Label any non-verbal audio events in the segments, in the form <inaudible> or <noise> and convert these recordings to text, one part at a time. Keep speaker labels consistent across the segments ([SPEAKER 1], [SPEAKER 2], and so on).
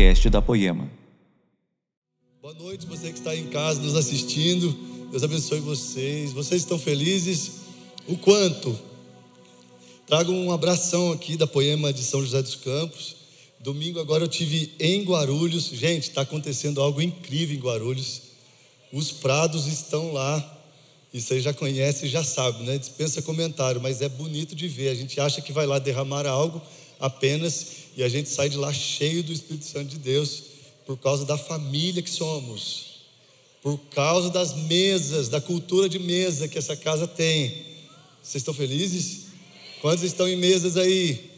[SPEAKER 1] podcast da Poema.
[SPEAKER 2] Boa noite, você que está em casa nos assistindo. Deus abençoe vocês. Vocês estão felizes? O quanto? Trago um abração aqui da Poema de São José dos Campos. Domingo agora eu tive em Guarulhos. Gente, está acontecendo algo incrível em Guarulhos. Os prados estão lá. Isso aí já conhece, já sabe, né? Dispensa comentário, mas é bonito de ver. A gente acha que vai lá derramar algo apenas e a gente sai de lá cheio do Espírito Santo de Deus por causa da família que somos, por causa das mesas, da cultura de mesa que essa casa tem. Vocês estão felizes? Quantos estão em mesas aí?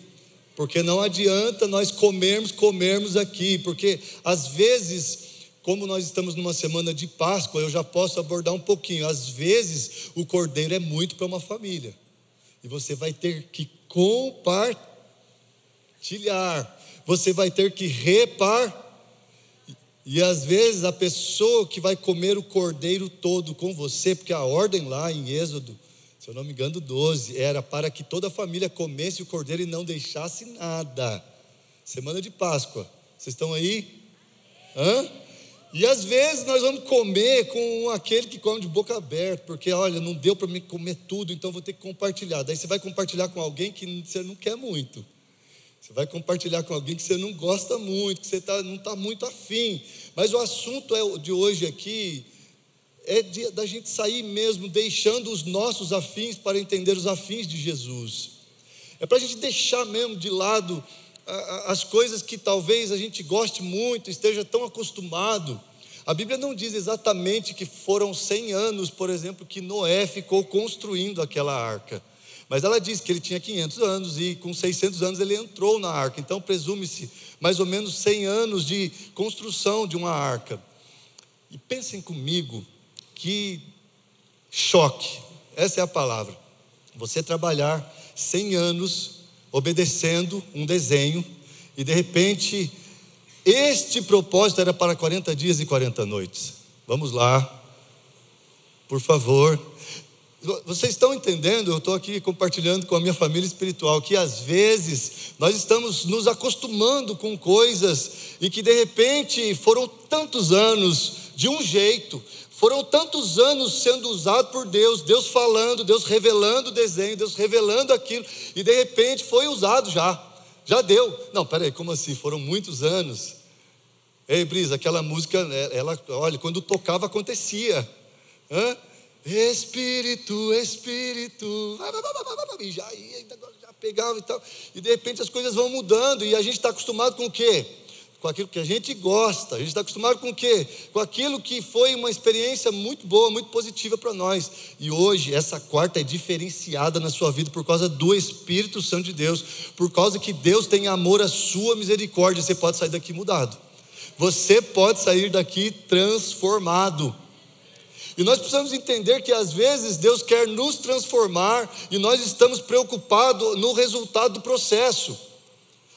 [SPEAKER 2] Porque não adianta nós comermos, comermos aqui, porque às vezes como nós estamos numa semana de Páscoa, eu já posso abordar um pouquinho. Às vezes, o cordeiro é muito para uma família, e você vai ter que compartilhar, você vai ter que repar. E às vezes a pessoa que vai comer o cordeiro todo com você, porque a ordem lá em Êxodo, se eu não me engano, 12, era para que toda a família comesse o cordeiro e não deixasse nada. Semana de Páscoa, vocês estão aí? Hã? E às vezes nós vamos comer com aquele que come de boca aberta, porque olha, não deu para me comer tudo, então vou ter que compartilhar. Daí você vai compartilhar com alguém que você não quer muito. Você vai compartilhar com alguém que você não gosta muito, que você tá, não está muito afim. Mas o assunto é, de hoje aqui é de, da gente sair mesmo deixando os nossos afins para entender os afins de Jesus. É para a gente deixar mesmo de lado as coisas que talvez a gente goste muito, esteja tão acostumado. A Bíblia não diz exatamente que foram 100 anos, por exemplo, que Noé ficou construindo aquela arca. Mas ela diz que ele tinha 500 anos e com 600 anos ele entrou na arca. Então presume-se mais ou menos 100 anos de construção de uma arca. E pensem comigo que choque, essa é a palavra. Você trabalhar 100 anos obedecendo um desenho, e de repente, este propósito era para 40 dias e 40 noites. Vamos lá, por favor. Vocês estão entendendo? Eu estou aqui compartilhando com a minha família espiritual que às vezes nós estamos nos acostumando com coisas e que de repente foram tantos anos de um jeito, foram tantos anos sendo usados por Deus, Deus falando, Deus revelando o desenho, Deus revelando aquilo, e de repente foi usado já, já deu. Não, peraí, como assim? Foram muitos anos. Ei, Brisa, aquela música, ela, olha, quando tocava acontecia. Hã? Espírito, Espírito, e já ia, já pegava e tal, e de repente as coisas vão mudando, e a gente está acostumado com o quê? com aquilo que a gente gosta. A gente está acostumado com o quê? Com aquilo que foi uma experiência muito boa, muito positiva para nós. E hoje, essa quarta é diferenciada na sua vida por causa do Espírito Santo de Deus, por causa que Deus tem amor à sua misericórdia. Você pode sair daqui mudado. Você pode sair daqui transformado. E nós precisamos entender que às vezes Deus quer nos transformar e nós estamos preocupados no resultado do processo.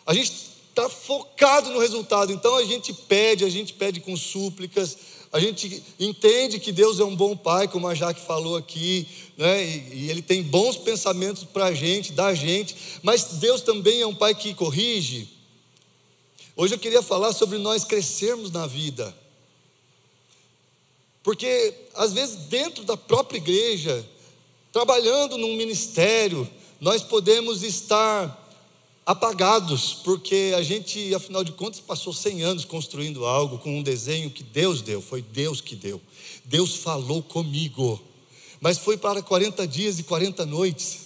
[SPEAKER 2] A gente está focado no resultado. Então a gente pede, a gente pede com súplicas, a gente entende que Deus é um bom pai, como a Jaque falou aqui, né? e, e Ele tem bons pensamentos para a gente, da gente, mas Deus também é um pai que corrige. Hoje eu queria falar sobre nós crescermos na vida, porque às vezes dentro da própria igreja, trabalhando num ministério, nós podemos estar apagados, porque a gente, afinal de contas, passou 100 anos construindo algo com um desenho que Deus deu, foi Deus que deu. Deus falou comigo, mas foi para 40 dias e 40 noites.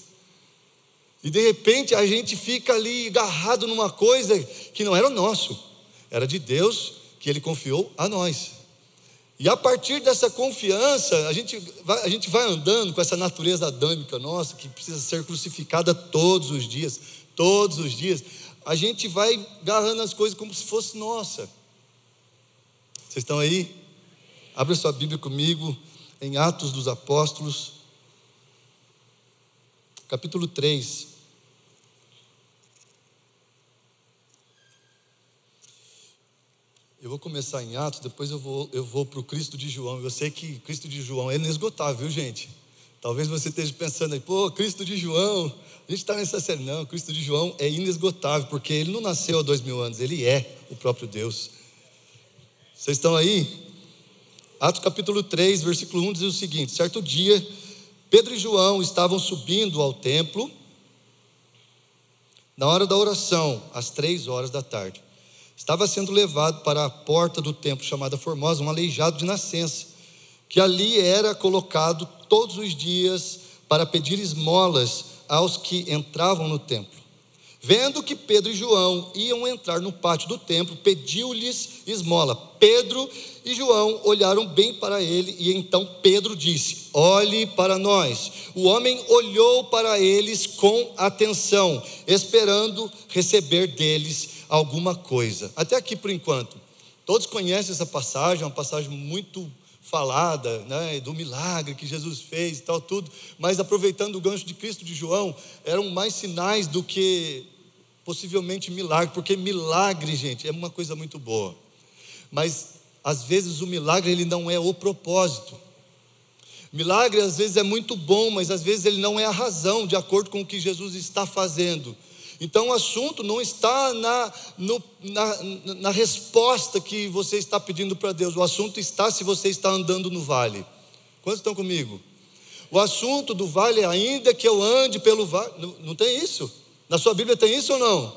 [SPEAKER 2] E de repente a gente fica ali agarrado numa coisa que não era nosso, era de Deus que Ele confiou a nós. E a partir dessa confiança, a gente, vai, a gente vai andando com essa natureza adâmica nossa, que precisa ser crucificada todos os dias, todos os dias, a gente vai agarrando as coisas como se fosse nossa. Vocês estão aí? Abra sua Bíblia comigo em Atos dos Apóstolos, capítulo 3. Eu vou começar em Atos, depois eu vou, eu vou para o Cristo de João. Eu sei que Cristo de João é inesgotável, viu, gente? Talvez você esteja pensando aí, pô, Cristo de João, a gente está nessa série. Não, Cristo de João é inesgotável, porque ele não nasceu há dois mil anos, ele é o próprio Deus. Vocês estão aí? Atos capítulo 3, versículo 1 diz o seguinte: certo dia, Pedro e João estavam subindo ao templo, na hora da oração, às três horas da tarde. Estava sendo levado para a porta do templo chamada Formosa, um aleijado de nascença, que ali era colocado todos os dias para pedir esmolas aos que entravam no templo. Vendo que Pedro e João iam entrar no pátio do templo, pediu-lhes esmola. Pedro e João olharam bem para ele, e então Pedro disse: Olhe para nós. O homem olhou para eles com atenção, esperando receber deles alguma coisa. Até aqui por enquanto. Todos conhecem essa passagem, é uma passagem muito falada, né, do milagre que Jesus fez e tal, tudo, mas aproveitando o gancho de Cristo de João, eram mais sinais do que possivelmente milagre, porque milagre, gente, é uma coisa muito boa. Mas às vezes o milagre ele não é o propósito. Milagre às vezes é muito bom, mas às vezes ele não é a razão, de acordo com o que Jesus está fazendo. Então o assunto não está na, no, na, na resposta que você está pedindo para Deus, o assunto está se você está andando no vale. Quantos estão comigo? O assunto do vale ainda que eu ande pelo vale. Não, não tem isso? Na sua Bíblia tem isso ou não?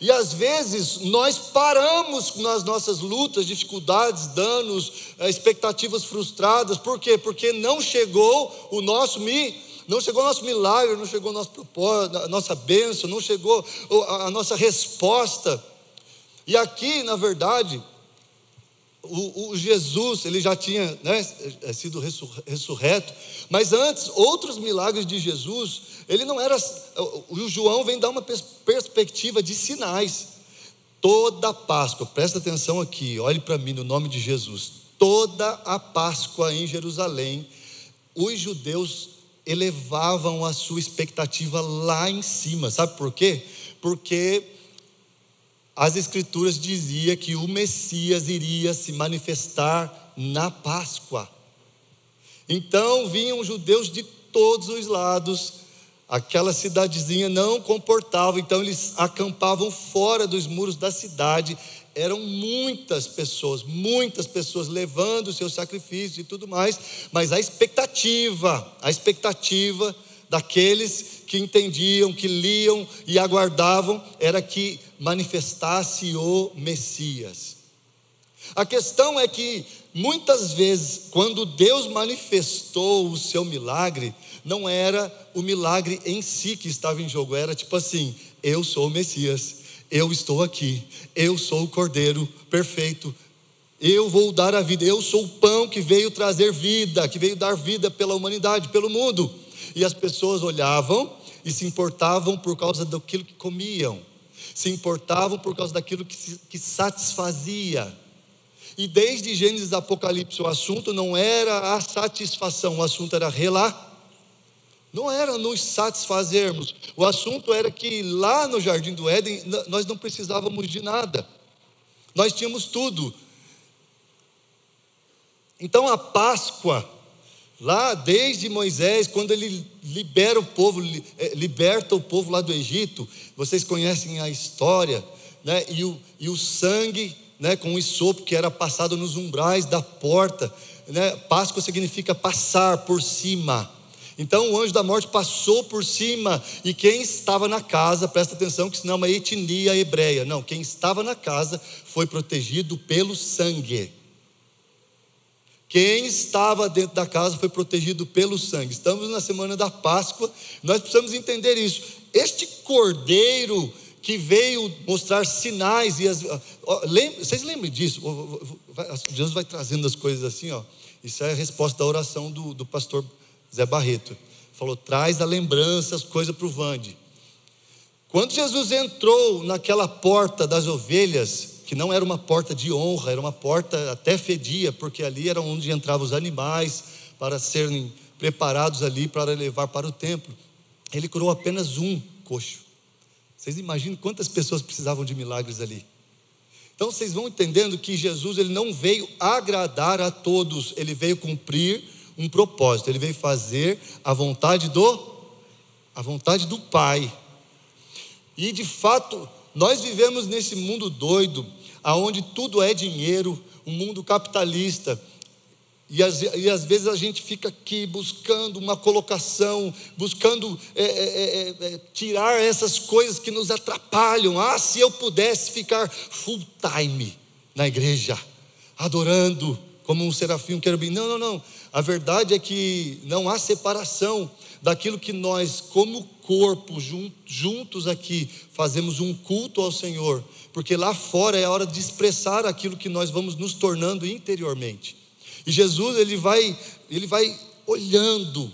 [SPEAKER 2] E às vezes nós paramos nas nossas lutas, dificuldades, danos, eh, expectativas frustradas. Por quê? Porque não chegou o nosso mi não chegou o nosso milagre, não chegou nosso propósito, a nossa bênção, não chegou a nossa resposta. E aqui, na verdade, o, o, Jesus, ele já tinha né, é, sido ressurreto, mas antes, outros milagres de Jesus, ele não era. O João vem dar uma perspectiva de sinais. Toda Páscoa, presta atenção aqui, olhe para mim no nome de Jesus. Toda a Páscoa em Jerusalém, os judeus elevavam a sua expectativa lá em cima. Sabe por quê? Porque as escrituras dizia que o Messias iria se manifestar na Páscoa. Então vinham judeus de todos os lados, aquela cidadezinha não comportava, então eles acampavam fora dos muros da cidade eram muitas pessoas, muitas pessoas levando o seu sacrifício e tudo mais, mas a expectativa, a expectativa daqueles que entendiam, que liam e aguardavam, era que manifestasse o Messias. A questão é que muitas vezes, quando Deus manifestou o seu milagre, não era o milagre em si que estava em jogo, era tipo assim: eu sou o Messias, eu estou aqui, eu sou o Cordeiro perfeito, eu vou dar a vida, eu sou o pão que veio trazer vida, que veio dar vida pela humanidade, pelo mundo. E as pessoas olhavam e se importavam por causa daquilo que comiam, se importavam por causa daquilo que, que satisfazia. E desde Gênesis Apocalipse, o assunto não era a satisfação, o assunto era relação não era nos satisfazermos. O assunto era que lá no jardim do Éden nós não precisávamos de nada. Nós tínhamos tudo. Então a Páscoa, lá desde Moisés, quando ele libera o povo, eh, liberta o povo lá do Egito, vocês conhecem a história, né? E o, e o sangue, né, com o sopo que era passado nos umbrais da porta, né? Páscoa significa passar por cima. Então o anjo da morte passou por cima, e quem estava na casa, presta atenção, que senão é uma etnia hebreia. Não, quem estava na casa foi protegido pelo sangue. Quem estava dentro da casa foi protegido pelo sangue. Estamos na semana da Páscoa, nós precisamos entender isso. Este cordeiro que veio mostrar sinais e as, vocês lembram disso? Deus vai trazendo as coisas assim, ó. Isso é a resposta da oração do, do pastor Zé Barreto. Falou: traz a lembrança, as coisas para o Vande. Quando Jesus entrou naquela porta das ovelhas, que não era uma porta de honra, era uma porta até fedia, porque ali era onde entravam os animais para serem preparados ali para levar para o templo. Ele curou apenas um coxo. Vocês imaginam quantas pessoas precisavam de milagres ali? Então vocês vão entendendo que Jesus ele não veio agradar a todos, ele veio cumprir um propósito, ele veio fazer a vontade do a vontade do Pai. E de fato, nós vivemos nesse mundo doido, aonde tudo é dinheiro, um mundo capitalista. E às, e às, vezes a gente fica aqui buscando uma colocação, buscando é, é, é, é, tirar essas coisas que nos atrapalham. Ah, se eu pudesse ficar full time na igreja, adorando como um serafim, um querubim. Não, não, não. A verdade é que não há separação daquilo que nós, como corpo, juntos aqui, fazemos um culto ao Senhor, porque lá fora é a hora de expressar aquilo que nós vamos nos tornando interiormente. E Jesus, ele vai, ele vai olhando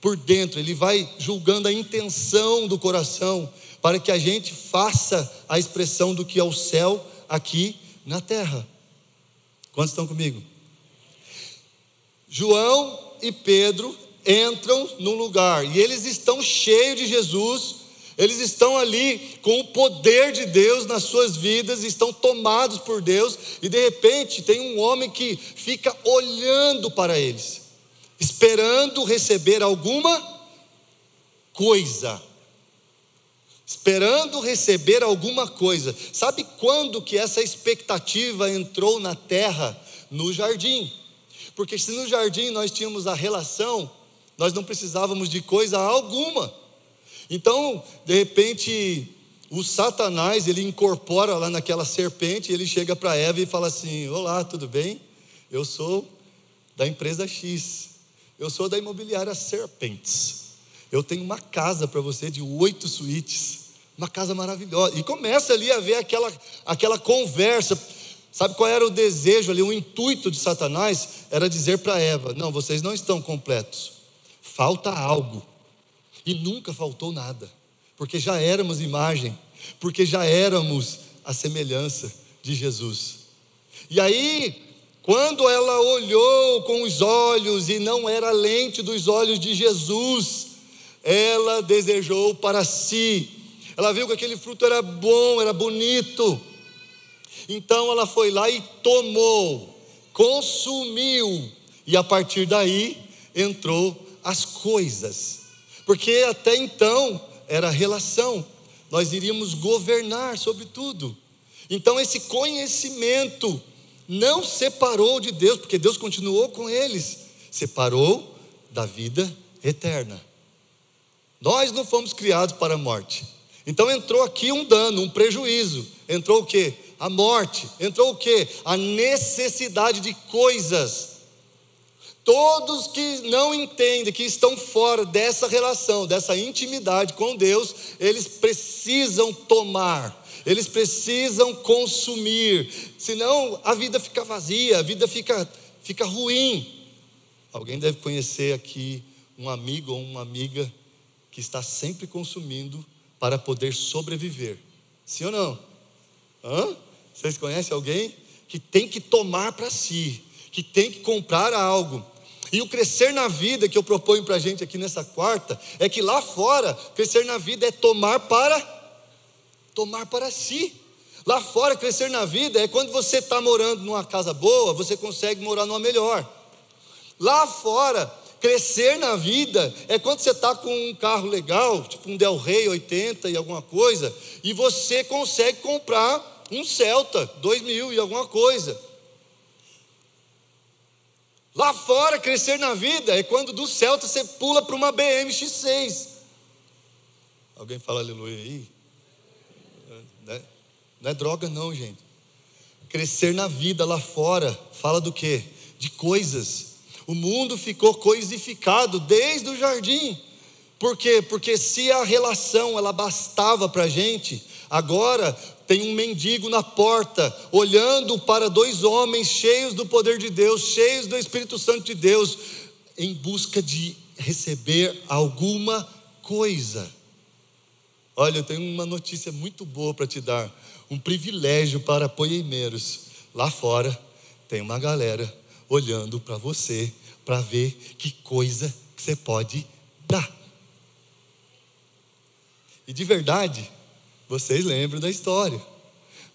[SPEAKER 2] por dentro, ele vai julgando a intenção do coração, para que a gente faça a expressão do que é o céu aqui na terra. Quantos estão comigo? João e Pedro entram num lugar e eles estão cheios de Jesus, eles estão ali com o poder de Deus nas suas vidas, estão tomados por Deus, e de repente tem um homem que fica olhando para eles, esperando receber alguma coisa. Esperando receber alguma coisa. Sabe quando que essa expectativa entrou na terra? No jardim. Porque se no jardim nós tínhamos a relação nós não precisávamos de coisa alguma. Então, de repente, o Satanás, ele incorpora lá naquela serpente, ele chega para Eva e fala assim: Olá, tudo bem? Eu sou da empresa X, eu sou da imobiliária Serpentes. Eu tenho uma casa para você de oito suítes, uma casa maravilhosa. E começa ali a ver aquela, aquela conversa. Sabe qual era o desejo ali, o intuito de Satanás? Era dizer para Eva: Não, vocês não estão completos falta algo. E nunca faltou nada, porque já éramos imagem, porque já éramos a semelhança de Jesus. E aí, quando ela olhou com os olhos e não era lente dos olhos de Jesus, ela desejou para si. Ela viu que aquele fruto era bom, era bonito. Então ela foi lá e tomou, consumiu, e a partir daí entrou as coisas, porque até então era relação, nós iríamos governar sobre tudo. Então esse conhecimento não separou de Deus, porque Deus continuou com eles, separou da vida eterna. Nós não fomos criados para a morte. Então entrou aqui um dano, um prejuízo. Entrou o que? A morte. Entrou o que? A necessidade de coisas Todos que não entendem, que estão fora dessa relação, dessa intimidade com Deus, eles precisam tomar, eles precisam consumir, senão a vida fica vazia, a vida fica, fica ruim. Alguém deve conhecer aqui um amigo ou uma amiga que está sempre consumindo para poder sobreviver. Sim ou não? Hã? Vocês conhecem alguém que tem que tomar para si, que tem que comprar algo? E o crescer na vida que eu proponho para a gente aqui nessa quarta é que lá fora, crescer na vida é tomar para tomar para si. Lá fora, crescer na vida é quando você está morando numa casa boa, você consegue morar numa melhor. Lá fora, crescer na vida é quando você está com um carro legal, tipo um Del Rey 80 e alguma coisa, e você consegue comprar um Celta 2000 e alguma coisa. Lá fora, crescer na vida é quando do Celta você pula para uma BM X6. Alguém fala aleluia aí? Não é, não é droga, não, gente. Crescer na vida lá fora, fala do quê? De coisas. O mundo ficou coisificado desde o jardim. Por quê? Porque se a relação ela bastava para a gente, agora tem um mendigo na porta, olhando para dois homens cheios do poder de Deus, cheios do Espírito Santo de Deus, em busca de receber alguma coisa. Olha, eu tenho uma notícia muito boa para te dar, um privilégio para poemeiros. Lá fora tem uma galera olhando para você para ver que coisa que você pode dar. E de verdade, vocês lembram da história.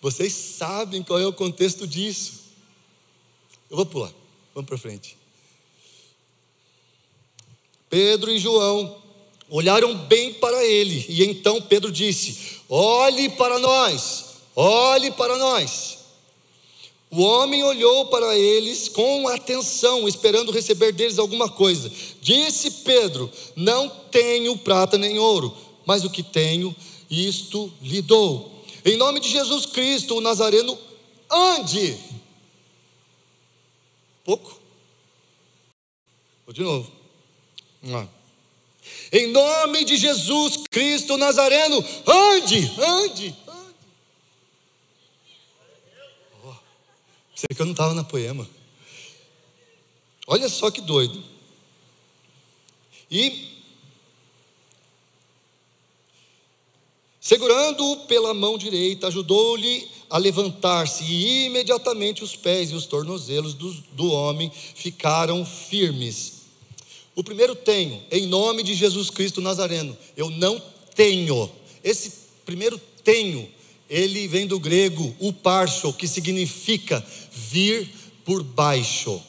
[SPEAKER 2] Vocês sabem qual é o contexto disso. Eu vou pular. Vamos para frente. Pedro e João olharam bem para ele, e então Pedro disse: Olhe para nós, olhe para nós. O homem olhou para eles com atenção, esperando receber deles alguma coisa. Disse Pedro: Não tenho prata nem ouro, mas o que tenho, isto lhe dou. Em nome de Jesus Cristo, o Nazareno, ande. Pouco? Vou de novo. Vamos lá. Em nome de Jesus Cristo Nazareno, ande, ande, ande. Oh, sei que eu não estava na poema. Olha só que doido. E segurando-o pela mão direita, ajudou-lhe a levantar-se, e imediatamente os pés e os tornozelos do, do homem ficaram firmes. O primeiro tenho, em nome de Jesus Cristo Nazareno. Eu não tenho. Esse primeiro tenho, ele vem do grego uparcho, que significa vir por baixo.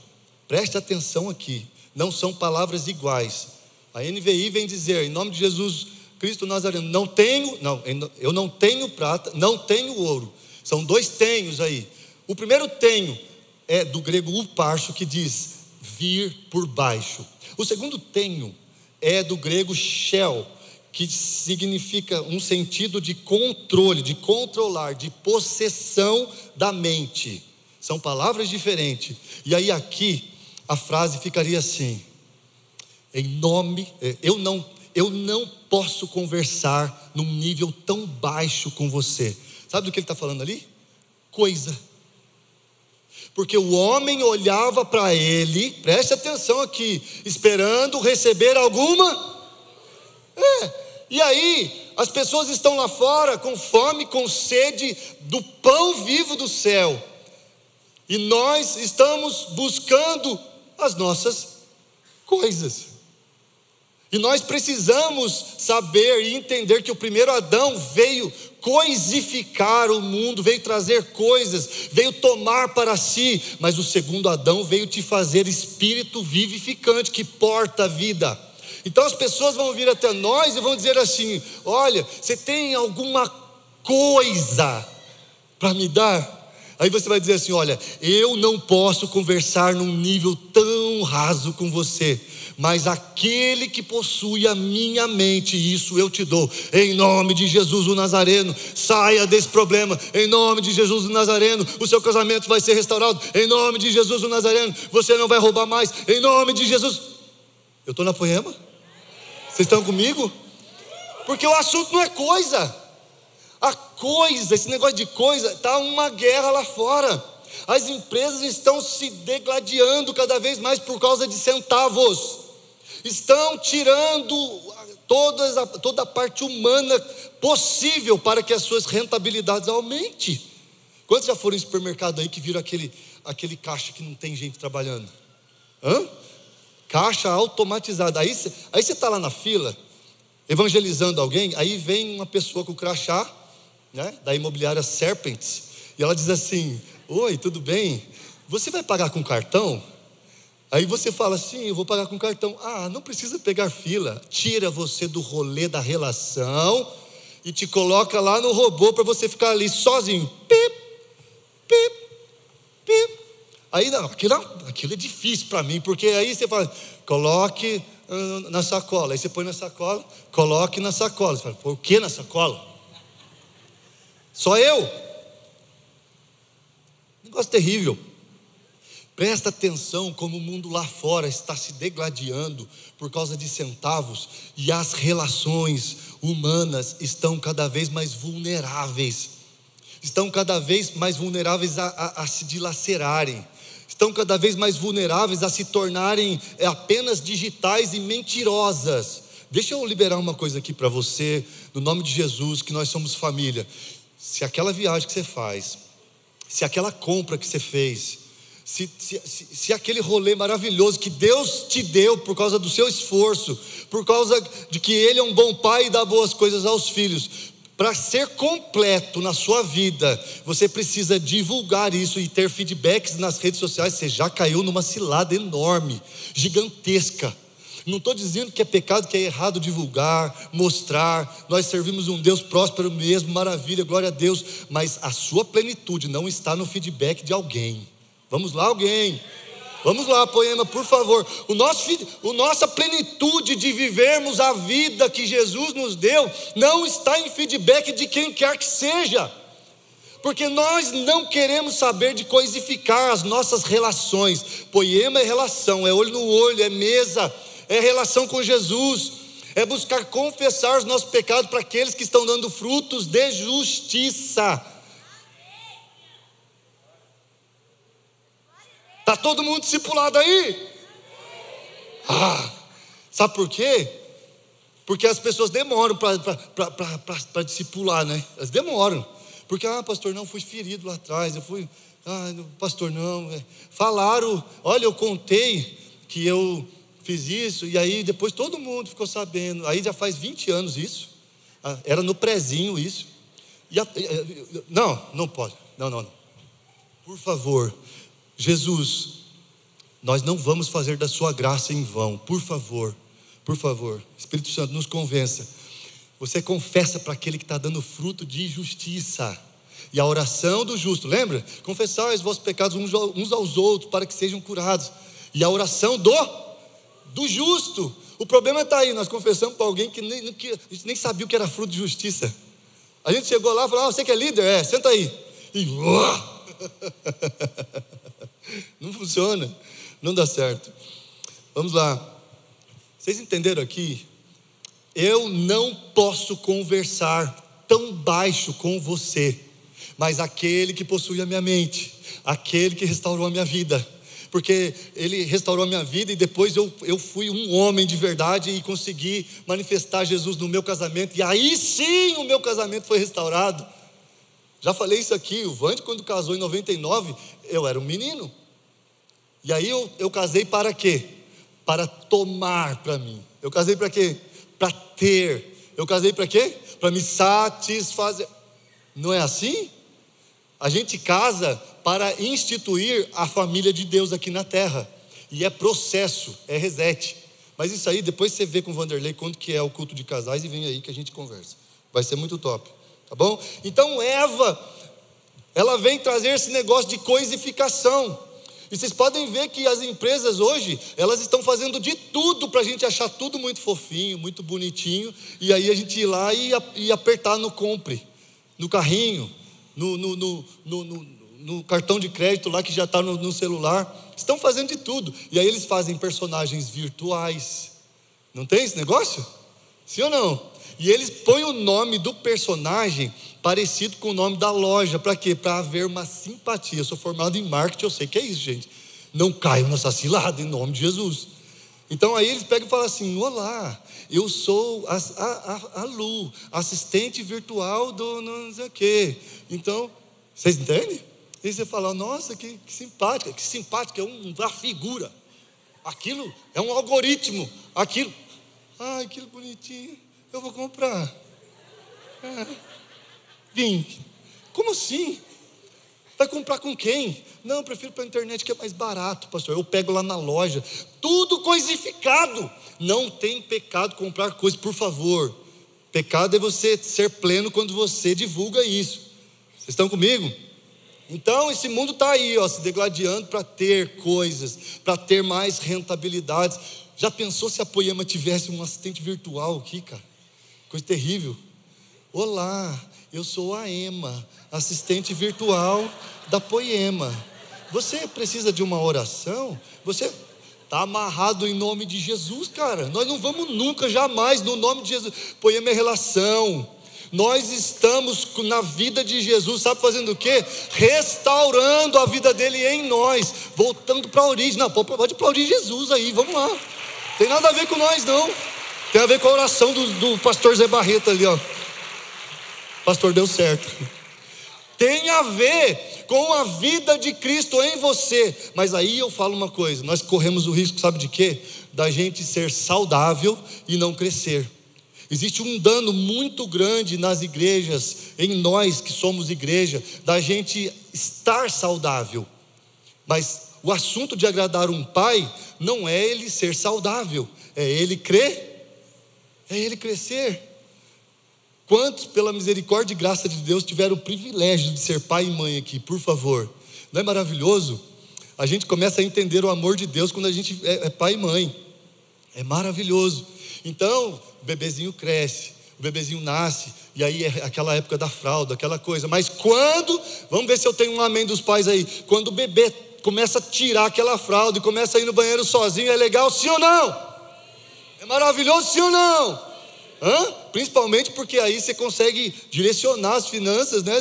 [SPEAKER 2] Preste atenção aqui, não são palavras iguais. A NVI vem dizer, em nome de Jesus Cristo Nazareno, não tenho, não, eu não tenho prata, não tenho ouro. São dois tenhos aí. O primeiro tenho é do grego uparcho, que diz vir por baixo. O segundo tenho é do grego shell, que significa um sentido de controle, de controlar, de possessão da mente. São palavras diferentes. E aí aqui a frase ficaria assim: em nome, é, eu não, eu não posso conversar num nível tão baixo com você. Sabe do que ele está falando ali? Coisa porque o homem olhava para ele, preste atenção aqui, esperando receber alguma. É, e aí, as pessoas estão lá fora com fome, com sede do pão vivo do céu, e nós estamos buscando as nossas coisas. E nós precisamos saber e entender que o primeiro Adão veio coisificar o mundo, veio trazer coisas, veio tomar para si, mas o segundo Adão veio te fazer espírito vivificante que porta a vida. Então as pessoas vão vir até nós e vão dizer assim: Olha, você tem alguma coisa para me dar? Aí você vai dizer assim: Olha, eu não posso conversar num nível tão raso com você mas aquele que possui a minha mente, isso eu te dou, em nome de Jesus o Nazareno, saia desse problema, em nome de Jesus o Nazareno, o seu casamento vai ser restaurado, em nome de Jesus o Nazareno, você não vai roubar mais, em nome de Jesus. Eu estou na poema? Vocês estão comigo? Porque o assunto não é coisa, a coisa, esse negócio de coisa, está uma guerra lá fora. As empresas estão se degladiando cada vez mais por causa de centavos estão tirando toda a, toda a parte humana possível para que as suas rentabilidades aumentem. Quantos já foram em supermercado aí que viram aquele, aquele caixa que não tem gente trabalhando? Hã? Caixa automatizada. Aí, aí você está lá na fila, evangelizando alguém, aí vem uma pessoa com o crachá, né, da imobiliária Serpents, e ela diz assim: Oi, tudo bem? Você vai pagar com cartão? Aí você fala assim: eu vou pagar com cartão. Ah, não precisa pegar fila. Tira você do rolê da relação e te coloca lá no robô para você ficar ali sozinho. Pip, pip, pip. Aí não, aquilo, aquilo é difícil para mim, porque aí você fala: coloque uh, na sacola. Aí você põe na sacola, coloque na sacola. Você fala: por que na sacola? Só eu? Negócio terrível. Presta atenção como o mundo lá fora está se degladiando por causa de centavos e as relações humanas estão cada vez mais vulneráveis, estão cada vez mais vulneráveis a, a, a se dilacerarem, estão cada vez mais vulneráveis a se tornarem é, apenas digitais e mentirosas. Deixa eu liberar uma coisa aqui para você, no nome de Jesus, que nós somos família. Se aquela viagem que você faz, se aquela compra que você fez, se, se, se, se, aquele rolê maravilhoso que Deus te deu por causa do seu esforço, por causa de que Ele é um bom pai e dá boas coisas aos filhos, para ser completo na sua vida, você precisa divulgar isso e ter feedbacks nas redes sociais. Você já caiu numa cilada enorme, gigantesca. Não estou dizendo que é pecado, que é errado divulgar, mostrar. Nós servimos um Deus próspero mesmo, maravilha, glória a Deus. Mas a sua plenitude não está no feedback de alguém. Vamos lá, alguém. Vamos lá, poema, por favor. O nosso, o nossa plenitude de vivermos a vida que Jesus nos deu não está em feedback de quem quer que seja. Porque nós não queremos saber de coisificar as nossas relações. Poema é relação, é olho no olho, é mesa, é relação com Jesus, é buscar confessar os nossos pecados para aqueles que estão dando frutos de justiça. Está todo mundo discipulado aí? Ah, sabe por quê? Porque as pessoas demoram para discipular, né? Elas demoram. Porque, ah, pastor, não, fui ferido lá atrás, eu fui, ah, pastor, não. É. Falaram, olha, eu contei que eu fiz isso, e aí depois todo mundo ficou sabendo. Aí já faz 20 anos isso. Ah, era no prezinho isso. A, não, não pode. Não, não, não. Por favor, Jesus, nós não vamos fazer da sua graça em vão. Por favor, por favor, Espírito Santo, nos convença. Você confessa para aquele que está dando fruto de justiça. E a oração do justo, lembra? Confessar os vossos pecados uns aos outros para que sejam curados. E a oração do do justo. O problema está aí, nós confessamos para alguém que nem, que a gente nem sabia o que era fruto de justiça. A gente chegou lá e falou: ah, você que é líder? É, senta aí. E <laughs> não funciona, não dá certo. Vamos lá. Vocês entenderam aqui? Eu não posso conversar tão baixo com você, mas aquele que possui a minha mente, aquele que restaurou a minha vida porque Ele restaurou a minha vida e depois eu, eu fui um homem de verdade e consegui manifestar Jesus no meu casamento, e aí sim o meu casamento foi restaurado. Já falei isso aqui, o Vande, quando casou em 99, eu era um menino. E aí eu, eu casei para quê? Para tomar para mim. Eu casei para quê? Para ter. Eu casei para quê? Para me satisfazer. Não é assim? A gente casa para instituir a família de Deus aqui na terra. E é processo, é reset. Mas isso aí depois você vê com o Vanderlei quanto que é o culto de casais e vem aí que a gente conversa. Vai ser muito top, tá bom? Então Eva, ela vem trazer esse negócio de coisificação. E vocês podem ver que as empresas hoje, elas estão fazendo de tudo para a gente achar tudo muito fofinho, muito bonitinho, e aí a gente ir lá e, e apertar no compre, no carrinho, no, no, no, no, cartão de crédito lá que já está no, no celular. Estão fazendo de tudo. E aí eles fazem personagens virtuais. Não tem esse negócio? Sim ou não? E eles põem o nome do personagem parecido com o nome da loja. Para quê? Para haver uma simpatia. Eu sou formado em marketing, eu sei que é isso, gente. Não caiam nessa cilada em nome de Jesus. Então aí eles pegam e falam assim: Olá, eu sou a, a, a Lu, assistente virtual do não sei o quê. Então, vocês entendem? E você fala: Nossa, que, que simpática, que simpática, é um, uma figura. Aquilo é um algoritmo. Aquilo, ai, aquilo bonitinho, eu vou comprar. É, 20. Como assim? Vai comprar com quem? Não, prefiro pela internet que é mais barato, pastor. Eu pego lá na loja. Tudo coisificado. Não tem pecado comprar coisa, por favor. Pecado é você ser pleno quando você divulga isso. Vocês estão comigo? Então, esse mundo está aí, ó, se degladiando para ter coisas, para ter mais rentabilidades. Já pensou se a Poema tivesse um assistente virtual aqui, cara? Coisa terrível. Olá, eu sou a Ema, assistente virtual da Poema. Você precisa de uma oração? Você está amarrado em nome de Jesus, cara. Nós não vamos nunca, jamais, no nome de Jesus. Poema é relação. Nós estamos na vida de Jesus, sabe fazendo o quê? Restaurando a vida dele em nós, voltando para a origem. Não, pode aplaudir Jesus aí, vamos lá. Tem nada a ver com nós, não. Tem a ver com a oração do, do pastor Zé Barreto ali, ó. Pastor, deu certo. Tem a ver com a vida de Cristo em você. Mas aí eu falo uma coisa: nós corremos o risco, sabe de quê? Da gente ser saudável e não crescer. Existe um dano muito grande nas igrejas, em nós que somos igreja, da gente estar saudável, mas o assunto de agradar um pai não é ele ser saudável, é ele crer, é ele crescer. Quantos, pela misericórdia e graça de Deus, tiveram o privilégio de ser pai e mãe aqui, por favor? Não é maravilhoso? A gente começa a entender o amor de Deus quando a gente é, é pai e mãe. É maravilhoso. Então, o bebezinho cresce, o bebezinho nasce, e aí é aquela época da fralda, aquela coisa. Mas quando, vamos ver se eu tenho um amém dos pais aí, quando o bebê começa a tirar aquela fralda e começa a ir no banheiro sozinho, é legal sim ou não? É maravilhoso sim ou não? Hã? Principalmente porque aí você consegue direcionar as finanças né,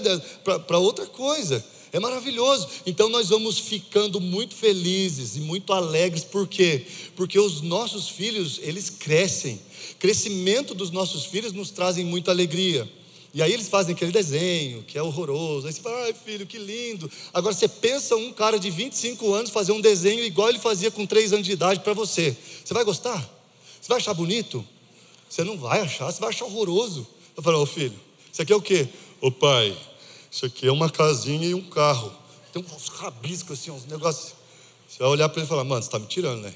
[SPEAKER 2] para outra coisa. É maravilhoso. Então nós vamos ficando muito felizes e muito alegres, por quê? Porque os nossos filhos, eles crescem. Crescimento dos nossos filhos nos trazem muita alegria. E aí eles fazem aquele desenho que é horroroso. Aí você fala, ai filho, que lindo. Agora você pensa um cara de 25 anos fazer um desenho igual ele fazia com 3 anos de idade para você. Você vai gostar? Você vai achar bonito? Você não vai achar, você vai achar horroroso. Eu falo, ô filho, isso aqui é o quê? Ô pai, isso aqui é uma casinha e um carro. Tem uns rabiscos assim, uns negócios. Você vai olhar para ele e falar, mano, você está me tirando, né?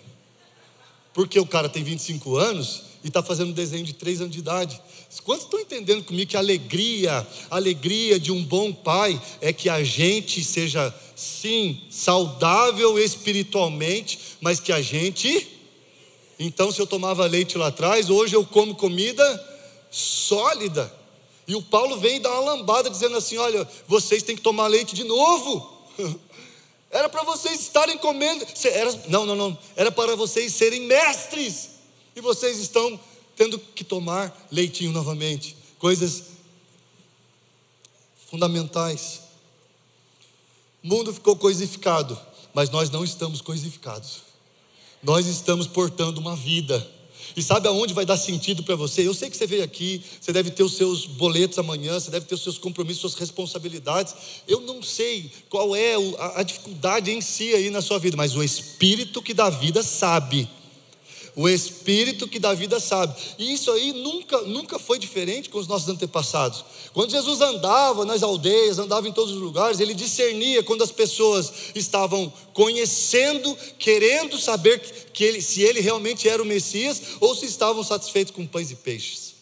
[SPEAKER 2] Porque o cara tem 25 anos e está fazendo um desenho de 3 anos de idade. Quantos estão entendendo comigo que a alegria, a alegria de um bom pai é que a gente seja, sim, saudável espiritualmente, mas que a gente então, se eu tomava leite lá atrás, hoje eu como comida sólida. E o Paulo vem dar uma lambada dizendo assim: olha, vocês têm que tomar leite de novo. <laughs> Era para vocês estarem comendo. Era, não, não, não. Era para vocês serem mestres. E vocês estão tendo que tomar leitinho novamente. Coisas fundamentais. O mundo ficou coisificado, mas nós não estamos coisificados nós estamos portando uma vida. E sabe aonde vai dar sentido para você? Eu sei que você veio aqui, você deve ter os seus boletos amanhã, você deve ter os seus compromissos, suas responsabilidades. Eu não sei qual é a dificuldade em si aí na sua vida, mas o Espírito que dá vida sabe o Espírito que dá vida sabe. E isso aí nunca, nunca foi diferente com os nossos antepassados. Quando Jesus andava nas aldeias, andava em todos os lugares, ele discernia quando as pessoas estavam conhecendo, querendo saber que ele, se ele realmente era o Messias ou se estavam satisfeitos com pães e peixes.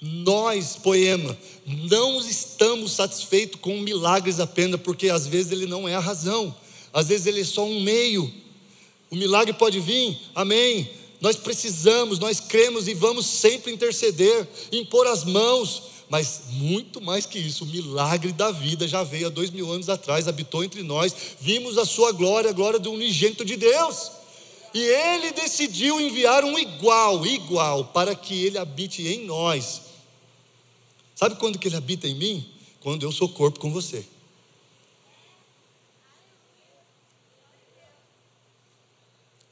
[SPEAKER 2] Nós, poema, não estamos satisfeitos com milagres apenas, porque às vezes ele não é a razão, às vezes ele é só um meio. O milagre pode vir, amém, nós precisamos, nós cremos e vamos sempre interceder, impor as mãos, mas muito mais que isso, o milagre da vida já veio há dois mil anos atrás, habitou entre nós, vimos a sua glória, a glória do unigênito de Deus, e ele decidiu enviar um igual, igual, para que ele habite em nós. Sabe quando que ele habita em mim? Quando eu sou corpo com você.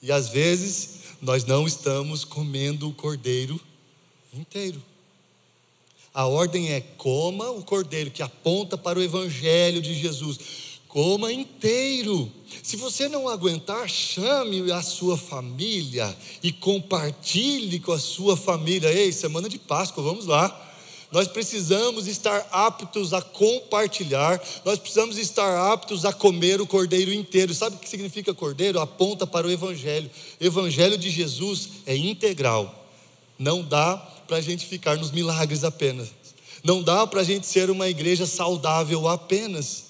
[SPEAKER 2] E às vezes nós não estamos comendo o cordeiro inteiro. A ordem é coma o cordeiro que aponta para o evangelho de Jesus. Coma inteiro. Se você não aguentar, chame a sua família e compartilhe com a sua família. Ei, semana de Páscoa, vamos lá. Nós precisamos estar aptos a compartilhar, nós precisamos estar aptos a comer o cordeiro inteiro. Sabe o que significa cordeiro? Aponta para o Evangelho. Evangelho de Jesus é integral. Não dá para a gente ficar nos milagres apenas. Não dá para a gente ser uma igreja saudável apenas.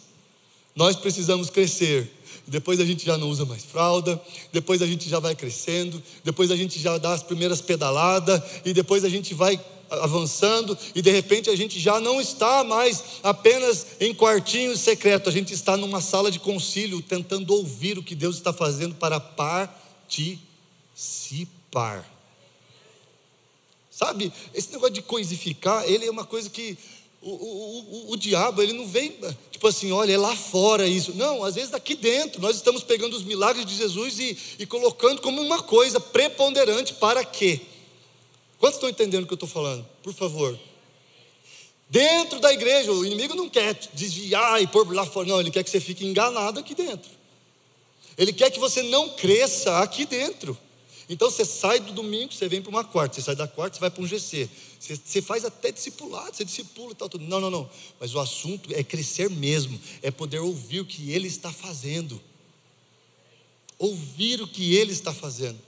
[SPEAKER 2] Nós precisamos crescer. Depois a gente já não usa mais fralda, depois a gente já vai crescendo, depois a gente já dá as primeiras pedaladas, e depois a gente vai avançando e de repente a gente já não está mais apenas em quartinho secreto, a gente está numa sala de concílio tentando ouvir o que Deus está fazendo para participar. Sabe, esse negócio de coisificar, ele é uma coisa que o, o, o, o, diabo, ele não vem, tipo assim, olha, é lá fora isso. Não, às vezes aqui dentro, nós estamos pegando os milagres de Jesus e, e colocando como uma coisa preponderante para quê? Quantos estão entendendo o que eu estou falando? Por favor. Dentro da igreja, o inimigo não quer desviar e pôr lá fora, não, ele quer que você fique enganado aqui dentro. Ele quer que você não cresça aqui dentro. Então você sai do domingo, você vem para uma quarta, você sai da quarta, você vai para um GC. Você, você faz até discipulado, você discipula e tal, tudo. Não, não, não. Mas o assunto é crescer mesmo, é poder ouvir o que ele está fazendo. ouvir o que ele está fazendo,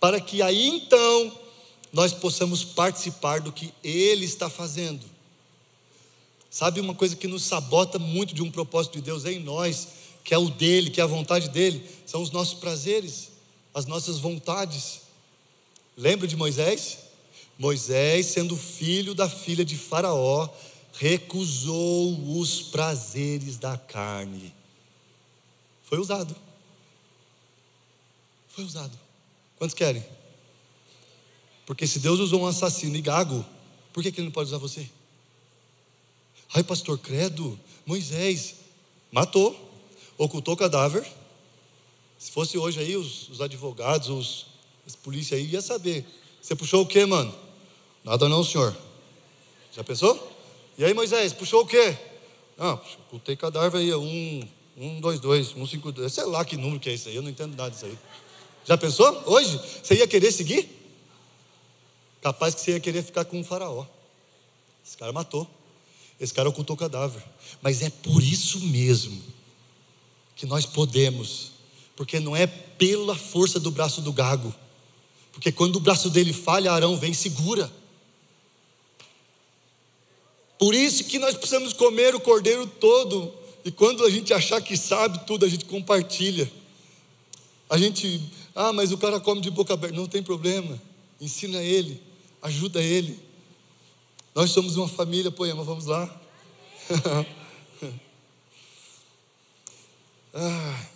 [SPEAKER 2] para que aí então nós possamos participar do que ele está fazendo. Sabe uma coisa que nos sabota muito de um propósito de Deus em nós, que é o dele, que é a vontade dele, são os nossos prazeres, as nossas vontades. Lembra de Moisés? Moisés, sendo filho da filha de Faraó, recusou os prazeres da carne. Foi usado. Foi usado. Quantos querem? Porque se Deus usou um assassino e gago, por que, que ele não pode usar você? Ai, pastor, credo, Moisés matou, ocultou o cadáver. Se fosse hoje aí, os, os advogados, os, polícias aí, ia saber. Você puxou o que, mano? Nada não, senhor. Já pensou? E aí, Moisés, puxou o quê? Não, ocultei cadáver aí, um, um, dois, dois, um, cinco, dois. Sei lá que número que é isso aí, eu não entendo nada disso aí. Já pensou? Hoje? Você ia querer seguir? Capaz que você ia querer ficar com um faraó. Esse cara matou. Esse cara ocultou o cadáver. Mas é por isso mesmo que nós podemos, porque não é pela força do braço do gago, porque quando o braço dele falha, Arão vem e segura. Por isso que nós precisamos comer o cordeiro todo, e quando a gente achar que sabe tudo, a gente compartilha. A gente, ah, mas o cara come de boca aberta, não tem problema, ensina ele, ajuda ele. Nós somos uma família, poema, vamos lá. <laughs> ah,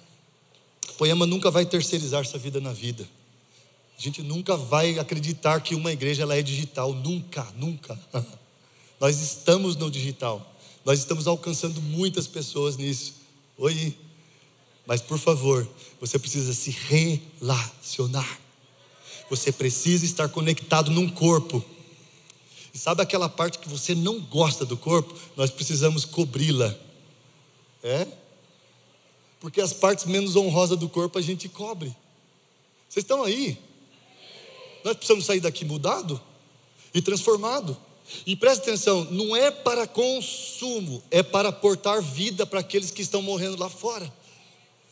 [SPEAKER 2] poema nunca vai terceirizar essa vida na vida. A gente nunca vai acreditar que uma igreja ela é digital, nunca, nunca. <laughs> Nós estamos no digital. Nós estamos alcançando muitas pessoas nisso. Oi. Mas por favor, você precisa se relacionar. Você precisa estar conectado num corpo. E sabe aquela parte que você não gosta do corpo? Nós precisamos cobri-la. É? Porque as partes menos honrosas do corpo a gente cobre. Vocês estão aí? Nós precisamos sair daqui mudado e transformado. E preste atenção, não é para consumo, é para portar vida para aqueles que estão morrendo lá fora.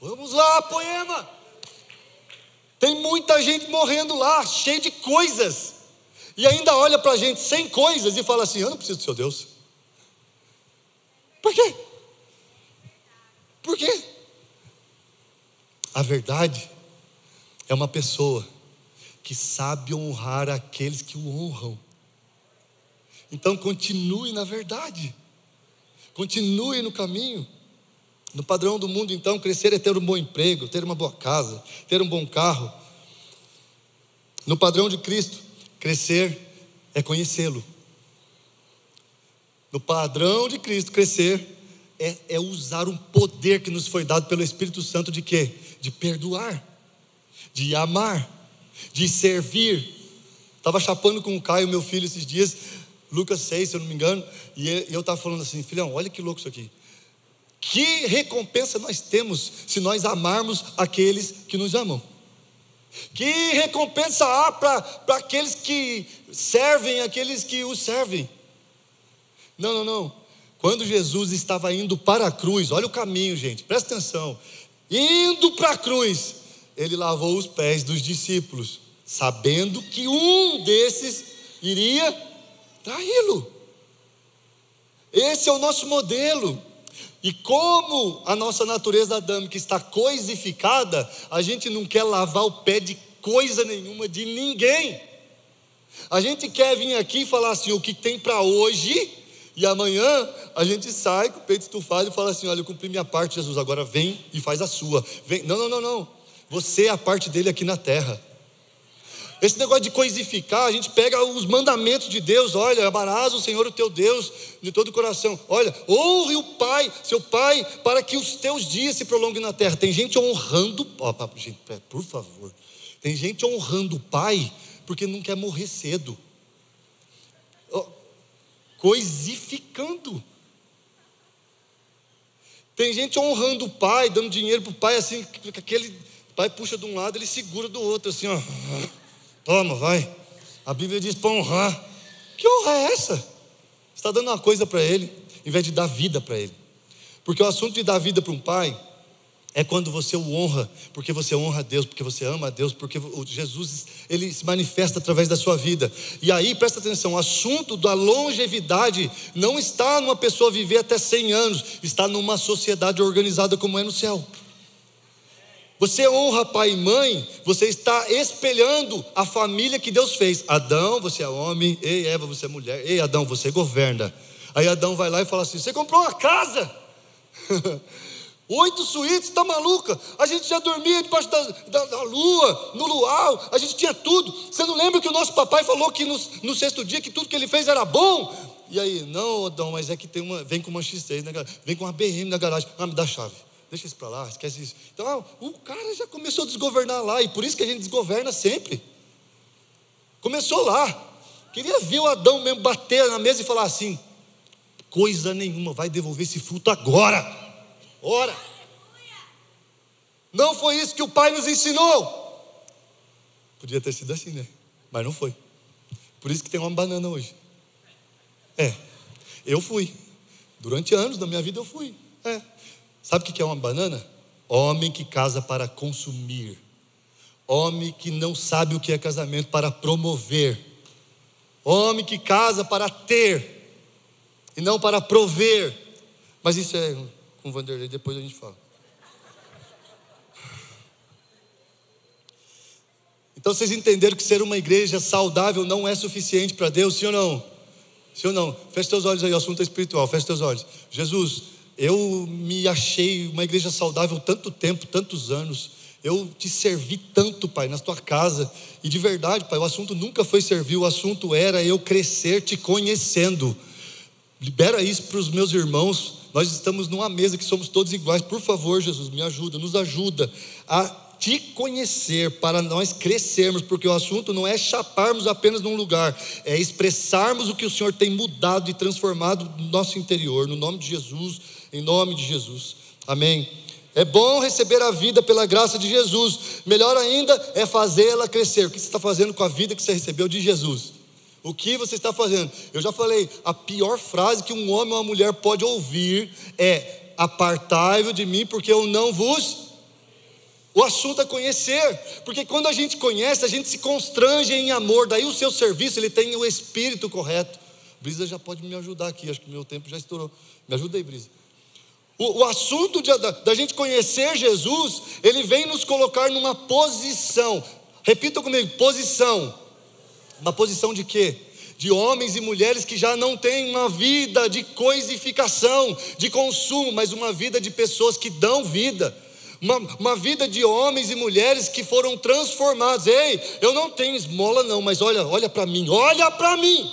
[SPEAKER 2] Vamos lá, poema. Tem muita gente morrendo lá, cheio de coisas. E ainda olha para a gente sem coisas e fala assim: Eu não preciso do seu Deus. Por quê? Por quê? A verdade é uma pessoa que sabe honrar aqueles que o honram. Então continue na verdade, continue no caminho. No padrão do mundo, então, crescer é ter um bom emprego, ter uma boa casa, ter um bom carro. No padrão de Cristo, crescer é conhecê-lo. No padrão de Cristo, crescer é, é, usar um poder que nos foi dado pelo Espírito Santo de quê? De perdoar, de amar, de servir. Estava chapando com o Caio, meu filho, esses dias, Lucas 6, se eu não me engano, e eu estava falando assim, filhão, olha que louco isso aqui. Que recompensa nós temos se nós amarmos aqueles que nos amam? Que recompensa há para aqueles que servem, aqueles que os servem? Não, não, não. Quando Jesus estava indo para a cruz, olha o caminho, gente, presta atenção. Indo para a cruz, ele lavou os pés dos discípulos, sabendo que um desses iria traí-lo. Esse é o nosso modelo. E como a nossa natureza adâmica está coisificada, a gente não quer lavar o pé de coisa nenhuma de ninguém. A gente quer vir aqui e falar assim: o que tem para hoje, e amanhã a gente sai com o peito estufado e fala assim: olha, eu cumpri minha parte, Jesus, agora vem e faz a sua. Vem. Não, não, não, não. Você é a parte dele aqui na terra. Esse negócio de coisificar, a gente pega os mandamentos de Deus, olha, amarás o Senhor o teu Deus de todo o coração. Olha, honre o Pai, seu Pai, para que os teus dias se prolonguem na terra. Tem gente honrando, ó, gente, por favor. Tem gente honrando o Pai porque não quer morrer cedo. Coisificando. Tem gente honrando o pai, dando dinheiro para o pai, assim, aquele pai puxa de um lado, ele segura do outro, assim, ó. Toma, vai. A Bíblia diz para honrar. Que honra é essa? Você está dando uma coisa para ele, em vez de dar vida para ele. Porque o assunto de dar vida para um pai é quando você o honra, porque você honra a Deus, porque você ama a Deus, porque Jesus ele se manifesta através da sua vida. E aí, presta atenção, o assunto da longevidade não está numa pessoa viver até 100 anos, está numa sociedade organizada como é no céu. Você honra pai e mãe, você está espelhando a família que Deus fez. Adão, você é homem, ei Eva, você é mulher, ei Adão, você governa. Aí Adão vai lá e fala assim: Você comprou uma casa? <laughs> Oito suítes, está maluca? A gente já dormia debaixo da, da, da, lua, no luau, a gente tinha tudo. Você não lembra que o nosso papai falou que no, no sexto dia que tudo que ele fez era bom? E aí, não, Adão, mas é que tem uma, vem com uma X6, né, vem com uma BM na garagem. Ah, me dá a chave. Deixa isso para lá, esquece isso. Então, ah, o cara já começou a desgovernar lá, e por isso que a gente desgoverna sempre. Começou lá. Queria ver o Adão mesmo bater na mesa e falar assim: coisa nenhuma, vai devolver esse fruto agora. Ora. Não foi isso que o Pai nos ensinou. Podia ter sido assim, né? Mas não foi. Por isso que tem uma banana hoje. É. Eu fui. Durante anos da minha vida eu fui. É. Sabe o que é uma banana? Homem que casa para consumir. Homem que não sabe o que é casamento para promover. Homem que casa para ter e não para prover. Mas isso é com o Vanderlei, depois a gente fala. Então vocês entenderam que ser uma igreja saudável não é suficiente para Deus, sim ou não? Sim ou não? Feche teus olhos aí, o assunto é espiritual, feche teus olhos. Jesus, eu me achei uma igreja saudável tanto tempo, tantos anos. Eu te servi tanto, Pai, na tua casa. E de verdade, Pai, o assunto nunca foi servir, o assunto era eu crescer te conhecendo. Libera isso para os meus irmãos. Nós estamos numa mesa que somos todos iguais. Por favor, Jesus, me ajuda, nos ajuda a te conhecer, para nós crescermos, porque o assunto não é chaparmos apenas num lugar, é expressarmos o que o Senhor tem mudado e transformado no nosso interior, no nome de Jesus, em nome de Jesus. Amém. É bom receber a vida pela graça de Jesus, melhor ainda é fazê-la crescer. O que você está fazendo com a vida que você recebeu de Jesus? O que você está fazendo? Eu já falei, a pior frase que um homem ou uma mulher pode ouvir é: apartai-vos de mim, porque eu não vos. O assunto é conhecer, porque quando a gente conhece, a gente se constrange em amor. Daí o seu serviço ele tem o espírito correto. Brisa já pode me ajudar aqui, acho que meu tempo já estourou. Me ajuda aí, Brisa. O, o assunto de, da, da gente conhecer Jesus, ele vem nos colocar numa posição. Repita comigo: posição uma posição de quê? De homens e mulheres que já não têm uma vida de coisificação, de consumo, mas uma vida de pessoas que dão vida. Uma, uma, vida de homens e mulheres que foram transformados. Ei, eu não tenho esmola, não, mas olha, olha para mim, olha para mim.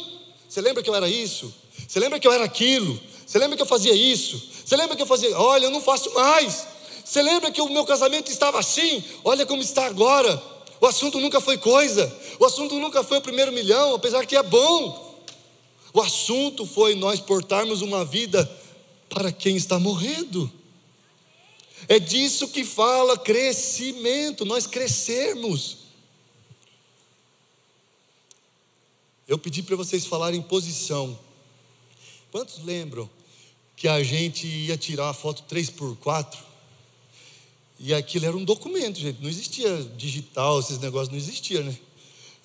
[SPEAKER 2] Você lembra que eu era isso? Você lembra que eu era aquilo? Você lembra que eu fazia isso? Você lembra que eu fazia? Olha, eu não faço mais. Você lembra que o meu casamento estava assim? Olha como está agora. O assunto nunca foi coisa, o assunto nunca foi o primeiro milhão, apesar que é bom. O assunto foi nós portarmos uma vida para quem está morrendo. É disso que fala crescimento, nós crescermos. Eu pedi para vocês falarem posição. Quantos lembram que a gente ia tirar a foto 3 por 4 e aquilo era um documento, gente. Não existia digital, esses negócios não existiam, né?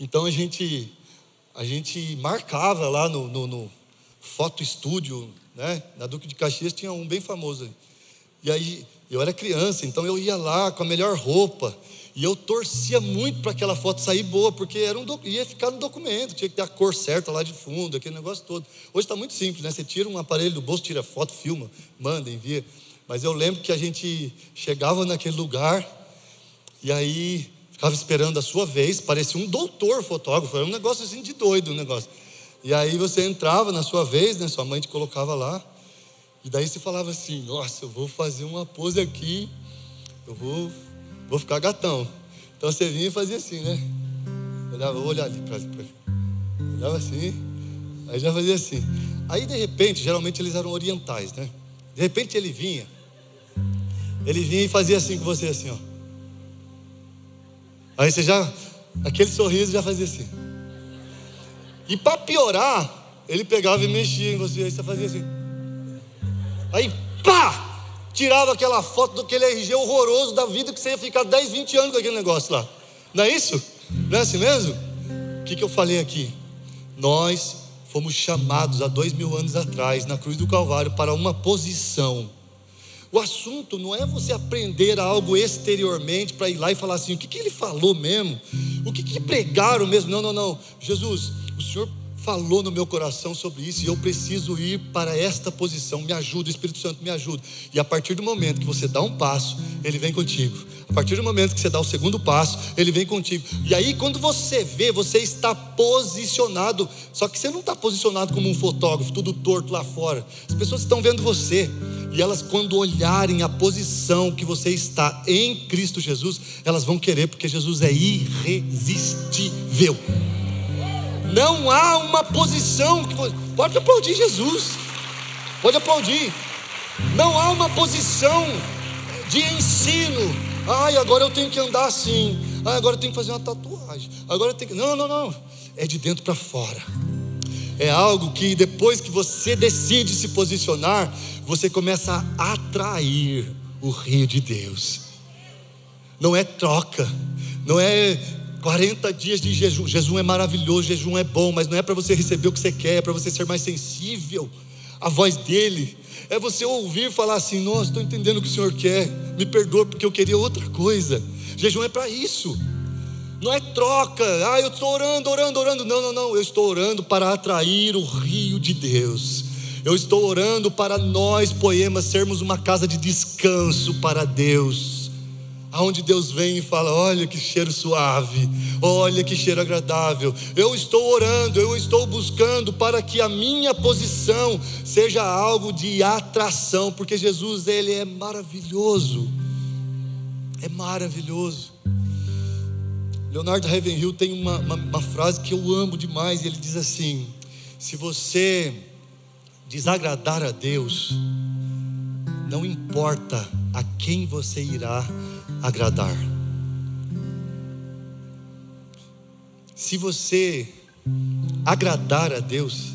[SPEAKER 2] Então a gente, a gente marcava lá no, no, no foto estúdio, né? Na Duque de Caxias tinha um bem famoso. E aí eu era criança, então eu ia lá com a melhor roupa. E eu torcia muito para aquela foto sair boa, porque era um ia ficar no documento, tinha que ter a cor certa lá de fundo, aquele negócio todo. Hoje está muito simples, né? Você tira um aparelho do bolso, tira foto, filma, manda, envia. Mas eu lembro que a gente chegava naquele lugar e aí ficava esperando a sua vez, parecia um doutor fotógrafo, era um negócio assim de doido, um negócio. E aí você entrava na sua vez, né? Sua mãe te colocava lá. E daí você falava assim: "Nossa, eu vou fazer uma pose aqui. Eu vou vou ficar gatão". Então você vinha e fazia assim, né? Olhava, vou olhar ali para Olhava assim, aí já fazia assim. Aí de repente, geralmente eles eram orientais, né? De repente ele vinha ele vinha e fazia assim com você, assim, ó. Aí você já, aquele sorriso já fazia assim. E para piorar, ele pegava e mexia em você, aí você fazia assim. Aí, pá! Tirava aquela foto daquele RG horroroso da vida que você ia ficar 10, 20 anos com aquele negócio lá. Não é isso? Não é assim mesmo? O que, que eu falei aqui? Nós fomos chamados há dois mil anos atrás, na cruz do Calvário, para uma posição. O assunto não é você aprender algo exteriormente para ir lá e falar assim: o que, que ele falou mesmo? O que, que pregaram mesmo? Não, não, não. Jesus, o Senhor falou no meu coração sobre isso e eu preciso ir para esta posição. Me ajuda, Espírito Santo, me ajuda. E a partir do momento que você dá um passo, ele vem contigo. A partir do momento que você dá o segundo passo, ele vem contigo. E aí, quando você vê, você está posicionado. Só que você não está posicionado como um fotógrafo, tudo torto lá fora. As pessoas estão vendo você. E elas, quando olharem a posição que você está em Cristo Jesus, elas vão querer, porque Jesus é irresistível. Não há uma posição que você... pode aplaudir Jesus. Pode aplaudir. Não há uma posição de ensino. Ai, agora eu tenho que andar assim. Ai, agora eu tenho que fazer uma tatuagem. Agora eu tenho que. Não, não, não. É de dentro para fora. É algo que depois que você decide se posicionar, você começa a atrair o rio de Deus. Não é troca, não é 40 dias de jejum. Jejum é maravilhoso, jejum é bom, mas não é para você receber o que você quer, é para você ser mais sensível à voz dele. É você ouvir falar assim: Nossa, estou entendendo o que o Senhor quer, me perdoa porque eu queria outra coisa. Jejum é para isso, não é troca. Ah, eu estou orando, orando, orando. Não, não, não. Eu estou orando para atrair o rio de Deus. Eu estou orando para nós, poemas, sermos uma casa de descanso para Deus aonde Deus vem e fala: Olha que cheiro suave, olha que cheiro agradável. Eu estou orando, eu estou buscando para que a minha posição seja algo de atração, porque Jesus, Ele é maravilhoso, é maravilhoso. Leonardo Ravenhill tem uma, uma, uma frase que eu amo demais, ele diz assim: Se você desagradar a Deus, não importa a quem você irá agradar. Se você agradar a Deus,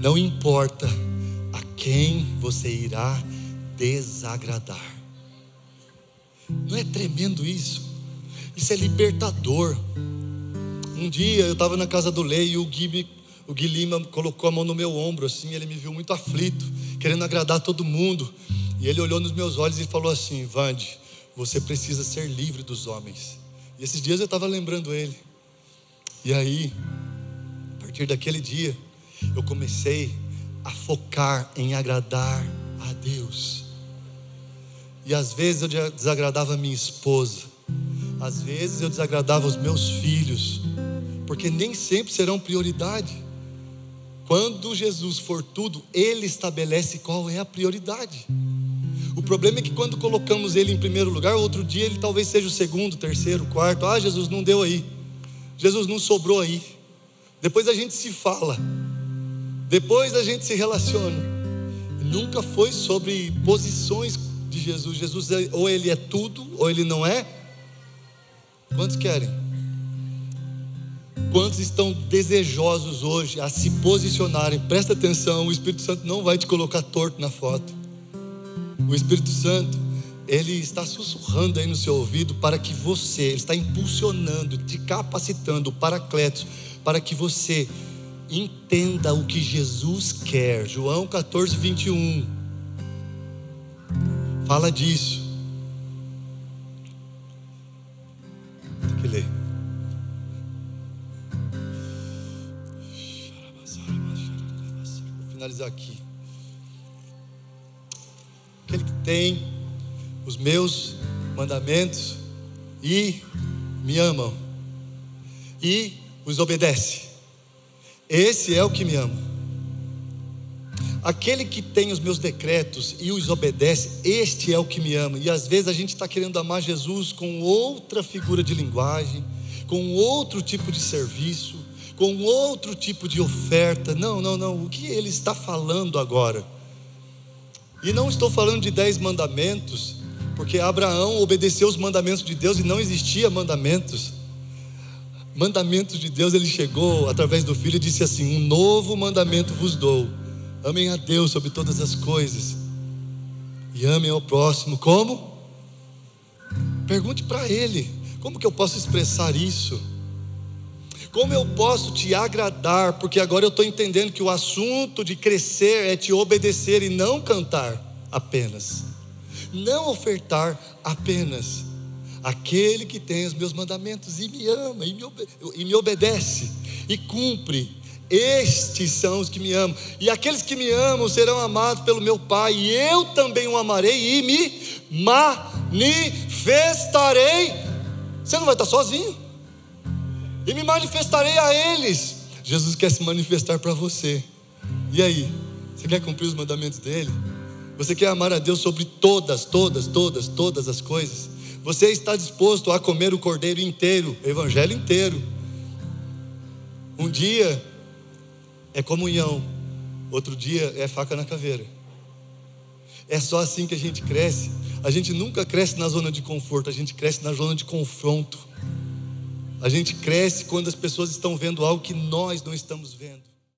[SPEAKER 2] não importa a quem você irá desagradar. Não é tremendo isso? Isso é libertador. Um dia eu estava na casa do Lei e o Gui, o Lima colocou a mão no meu ombro assim, ele me viu muito aflito, querendo agradar todo mundo. E ele olhou nos meus olhos e falou assim: Vande, você precisa ser livre dos homens. E esses dias eu estava lembrando ele. E aí, a partir daquele dia, eu comecei a focar em agradar a Deus. E às vezes eu desagradava minha esposa, às vezes eu desagradava os meus filhos, porque nem sempre serão prioridade. Quando Jesus for tudo, Ele estabelece qual é a prioridade. O problema é que quando colocamos ele em primeiro lugar, outro dia ele talvez seja o segundo, terceiro, quarto. Ah, Jesus não deu aí. Jesus não sobrou aí. Depois a gente se fala. Depois a gente se relaciona. Nunca foi sobre posições de Jesus. Jesus é, ou ele é tudo, ou ele não é. Quantos querem? Quantos estão desejosos hoje a se posicionarem? Presta atenção, o Espírito Santo não vai te colocar torto na foto. O Espírito Santo, ele está sussurrando aí no seu ouvido para que você, ele está impulsionando, te capacitando, o paracletos, para que você entenda o que Jesus quer. João 14, 21. Fala disso. Tem que ler. Vou finalizar aqui aquele que tem os meus mandamentos e me amam e os obedece. Esse é o que me ama. Aquele que tem os meus decretos e os obedece, este é o que me ama. E às vezes a gente está querendo amar Jesus com outra figura de linguagem, com outro tipo de serviço, com outro tipo de oferta. Não, não, não. O que ele está falando agora? E não estou falando de dez mandamentos, porque Abraão obedeceu os mandamentos de Deus e não existia mandamentos. Mandamentos de Deus, ele chegou através do filho e disse assim: Um novo mandamento vos dou. Amem a Deus sobre todas as coisas E amem ao próximo como? Pergunte para ele: como que eu posso expressar isso? Como eu posso te agradar? Porque agora eu estou entendendo que o assunto de crescer é te obedecer e não cantar apenas, não ofertar apenas. Aquele que tem os meus mandamentos e me ama e me, e me obedece e cumpre, estes são os que me amam, e aqueles que me amam serão amados pelo meu Pai, e eu também o amarei e me manifestarei. Você não vai estar sozinho e me manifestarei a eles. Jesus quer se manifestar para você. E aí? Você quer cumprir os mandamentos dele? Você quer amar a Deus sobre todas, todas, todas, todas as coisas? Você está disposto a comer o cordeiro inteiro, o evangelho inteiro? Um dia é comunhão, outro dia é faca na caveira. É só assim que a gente cresce. A gente nunca cresce na zona de conforto, a gente cresce na zona de confronto. A gente cresce quando as pessoas estão vendo algo que nós não estamos vendo.